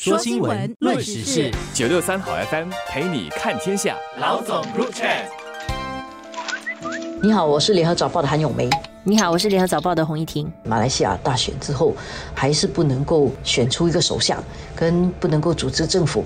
说新闻，论时事，九六三好 FM 陪你看天下。老总入 chat。你好，我是联合早报的韩永梅。你好，我是联合早报的洪一婷。马来西亚大选之后，还是不能够选出一个首相，跟不能够组织政府。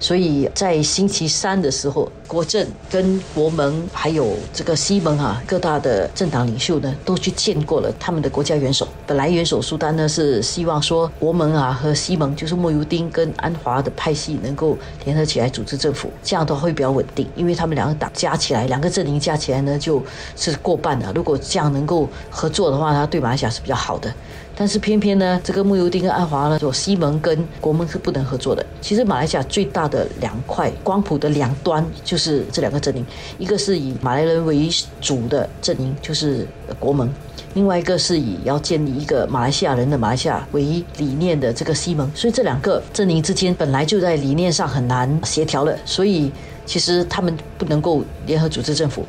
所以在星期三的时候，国政跟国盟还有这个西盟啊，各大的政党领袖呢，都去见过了他们的国家元首。本来元首苏丹呢是希望说国盟啊和西盟，就是莫尤丁跟安华的派系能够联合起来组织政府，这样的话会比较稳定，因为他们两个党加起来，两个阵营加起来呢就是过半的。如果这样能够合作的话，它对马来西亚是比较好的。但是偏偏呢，这个穆尤丁跟安华呢，说西盟跟国盟是不能合作的。其实马来西亚最大的两块光谱的两端就是这两个阵营，一个是以马来人为主的阵营，就是国盟；另外一个是以要建立一个马来西亚人的马来西亚为理念的这个西盟。所以这两个阵营之间本来就在理念上很难协调了，所以其实他们不能够联合组织政府。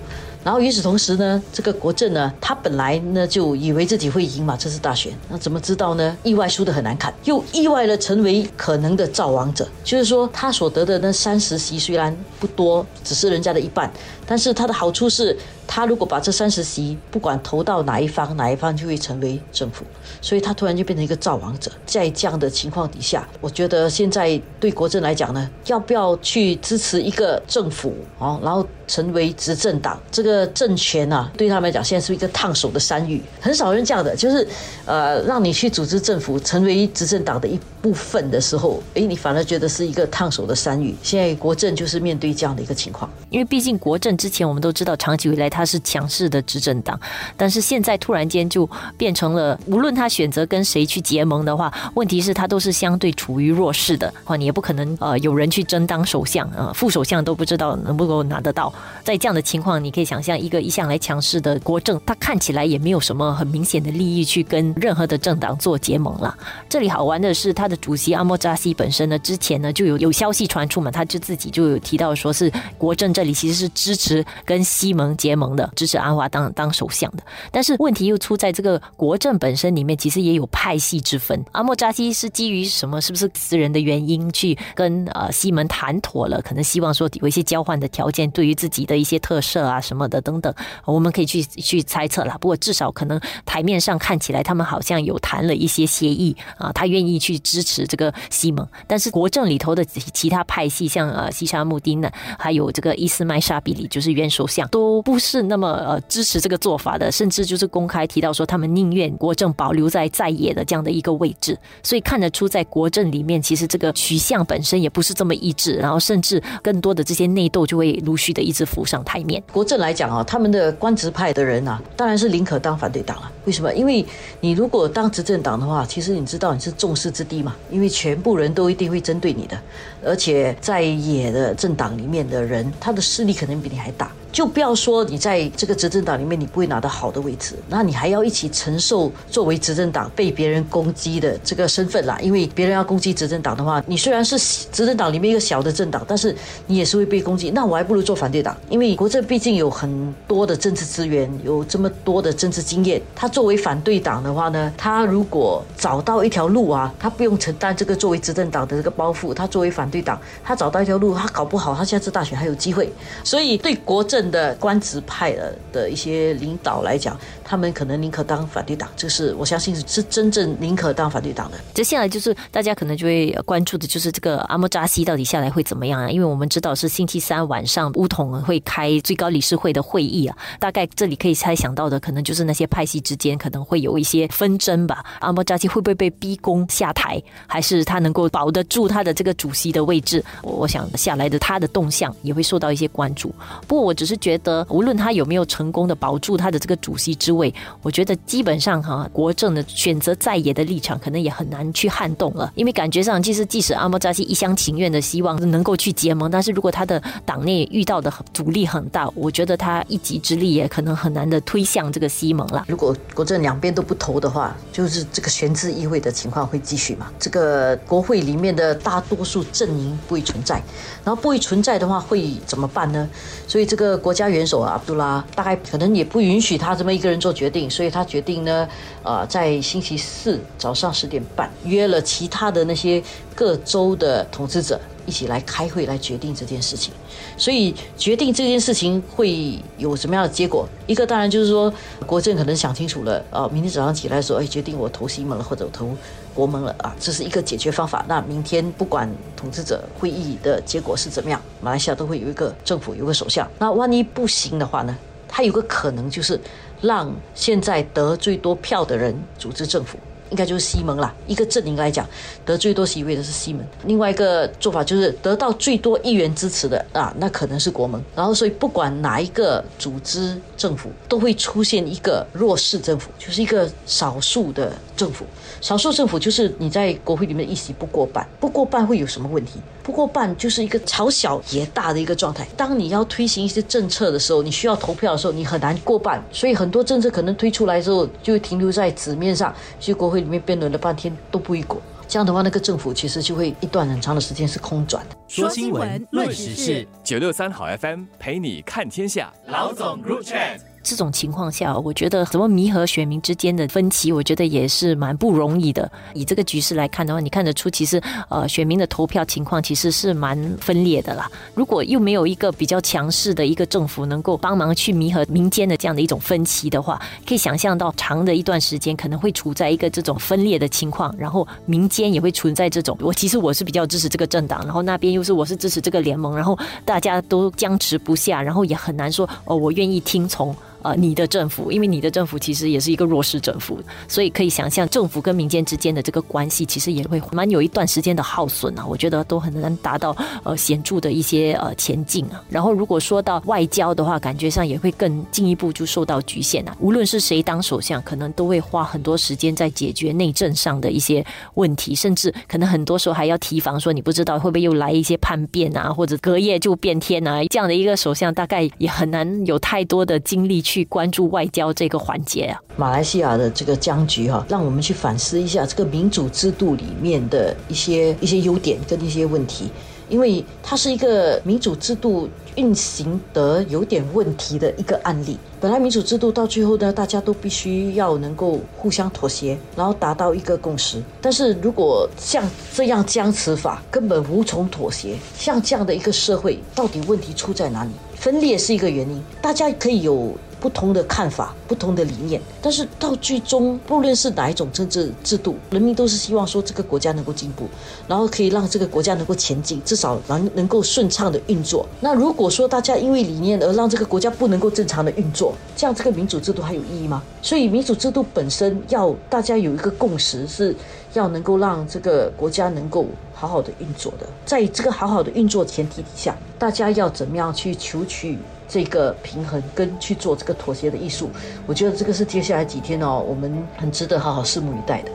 然后与此同时呢，这个国政呢，他本来呢就以为自己会赢嘛，这次大选，那怎么知道呢？意外输得很难看，又意外的成为可能的造王者。就是说，他所得的那三十席虽然不多，只是人家的一半，但是他的好处是。他如果把这三十席不管投到哪一方，哪一方就会成为政府，所以他突然就变成一个造王者。在这样的情况底下，我觉得现在对国政来讲呢，要不要去支持一个政府哦，然后成为执政党？这个政权啊，对他们来讲现在是一个烫手的山芋，很少人这样的，就是呃，让你去组织政府，成为执政党的一部分的时候，哎，你反而觉得是一个烫手的山芋。现在国政就是面对这样的一个情况，因为毕竟国政之前我们都知道，长期以来。他是强势的执政党，但是现在突然间就变成了，无论他选择跟谁去结盟的话，问题是他都是相对处于弱势的话，你也不可能呃有人去争当首相啊，副首相都不知道能不能拿得到。在这样的情况，你可以想象一个一向来强势的国政，他看起来也没有什么很明显的利益去跟任何的政党做结盟了。这里好玩的是，他的主席阿莫扎西本身呢，之前呢就有有消息传出嘛，他就自己就有提到说是国政这里其实是支持跟西蒙结盟。的支持安华当当首相的，但是问题又出在这个国政本身里面，其实也有派系之分。阿莫扎西是基于什么？是不是私人的原因去跟呃西门谈妥了？可能希望说有一些交换的条件，对于自己的一些特色啊什么的等等，我们可以去去猜测了。不过至少可能台面上看起来，他们好像有谈了一些协议啊，他愿意去支持这个西蒙。但是国政里头的其他派系，像呃西沙穆丁呢，还有这个伊斯麦沙比里，就是原首相，都不是。那么呃支持这个做法的，甚至就是公开提到说，他们宁愿国政保留在在野的这样的一个位置，所以看得出在国政里面，其实这个取向本身也不是这么一致，然后甚至更多的这些内斗就会陆续的一直浮上台面。国政来讲啊，他们的官职派的人啊，当然是宁可当反对党了。为什么？因为你如果当执政党的话，其实你知道你是众矢之的嘛因为全部人都一定会针对你的，而且在野的政党里面的人，他的势力可能比你还大。就不要说你在这个执政党里面你不会拿到好的位置，那你还要一起承受作为执政党被别人攻击的这个身份啦。因为别人要攻击执政党的话，你虽然是执政党里面一个小的政党，但是你也是会被攻击。那我还不如做反对党，因为国政毕竟有很多的政治资源，有这么多的政治经验。他作为反对党的话呢，他如果找到一条路啊，他不用承担这个作为执政党的这个包袱。他作为反对党，他找到一条路，他搞不好他下次大选还有机会。所以对国政。的官职派的的一些领导来讲，他们可能宁可当反对党，这是我相信是真正宁可当反对党的。接下来就是大家可能就会关注的，就是这个阿莫扎西到底下来会怎么样啊？因为我们知道是星期三晚上乌统会开最高理事会的会议啊，大概这里可以猜想到的，可能就是那些派系之间可能会有一些纷争吧。阿莫扎西会不会被逼宫下台，还是他能够保得住他的这个主席的位置？我想下来的他的动向也会受到一些关注。不过我只只是。觉得无论他有没有成功的保住他的这个主席之位，我觉得基本上哈国政的选择在野的立场可能也很难去撼动了，因为感觉上其实即使阿莫扎西一厢情愿的希望能够去结盟，但是如果他的党内遇到的阻力很大，我觉得他一己之力也可能很难的推向这个西盟了。如果国政两边都不投的话，就是这个悬置议会的情况会继续嘛？这个国会里面的大多数阵营不会存在，然后不会存在的话会怎么办呢？所以这个。国家元首啊，阿卜杜拉大概可能也不允许他这么一个人做决定，所以他决定呢，呃，在星期四早上十点半约了其他的那些各州的统治者一起来开会来决定这件事情。所以决定这件事情会有什么样的结果？一个当然就是说，国政可能想清楚了，啊，明天早上起来说，哎，决定我投西蒙了，或者投国盟了啊，这是一个解决方法。那明天不管统治者会议的结果是怎么样，马来西亚都会有一个政府，有个首相。那万一不行的话呢？他有个可能就是让现在得最多票的人组织政府。应该就是西蒙啦，一个阵营来讲，得最多席位的是西蒙。另外一个做法就是得到最多议员支持的啊，那可能是国盟。然后，所以不管哪一个组织政府，都会出现一个弱势政府，就是一个少数的政府。少数政府就是你在国会里面一席不过半，不过半会有什么问题？不过半就是一个朝小也大的一个状态。当你要推行一些政策的时候，你需要投票的时候，你很难过半。所以很多政策可能推出来之后，就停留在纸面上，去国会里面辩论了半天都不会过。这样的话，那个政府其实就会一段很长的时间是空转的。说新闻，论时事，九六三好 FM 陪你看天下。老总 Group Chat。这种情况下，我觉得怎么弥合选民之间的分歧，我觉得也是蛮不容易的。以这个局势来看的话，你看得出，其实呃，选民的投票情况其实是蛮分裂的啦。如果又没有一个比较强势的一个政府能够帮忙去弥合民间的这样的一种分歧的话，可以想象到长的一段时间可能会处在一个这种分裂的情况，然后民间也会存在这种我其实我是比较支持这个政党，然后那边又是我是支持这个联盟，然后大家都僵持不下，然后也很难说哦，我愿意听从。呃，你的政府，因为你的政府其实也是一个弱势政府，所以可以想象政府跟民间之间的这个关系，其实也会蛮有一段时间的耗损啊。我觉得都很难达到呃显著的一些呃前进啊。然后如果说到外交的话，感觉上也会更进一步就受到局限啊。无论是谁当首相，可能都会花很多时间在解决内政上的一些问题，甚至可能很多时候还要提防说你不知道会不会又来一些叛变啊，或者隔夜就变天啊。这样的一个首相，大概也很难有太多的精力去。去关注外交这个环节啊，马来西亚的这个僵局哈，让我们去反思一下这个民主制度里面的一些一些优点跟一些问题，因为它是一个民主制度运行得有点问题的一个案例。本来民主制度到最后呢，大家都必须要能够互相妥协，然后达到一个共识。但是如果像这样僵持法，根本无从妥协。像这样的一个社会，到底问题出在哪里？分裂是一个原因，大家可以有。不同的看法，不同的理念，但是到最终，不论是哪一种政治制度，人民都是希望说这个国家能够进步，然后可以让这个国家能够前进，至少能能够顺畅的运作。那如果说大家因为理念而让这个国家不能够正常的运作，这样这个民主制度还有意义吗？所以民主制度本身要大家有一个共识，是要能够让这个国家能够好好的运作的。在这个好好的运作前提底下，大家要怎么样去求取？这个平衡跟去做这个妥协的艺术，我觉得这个是接下来几天哦，我们很值得好好拭目以待的。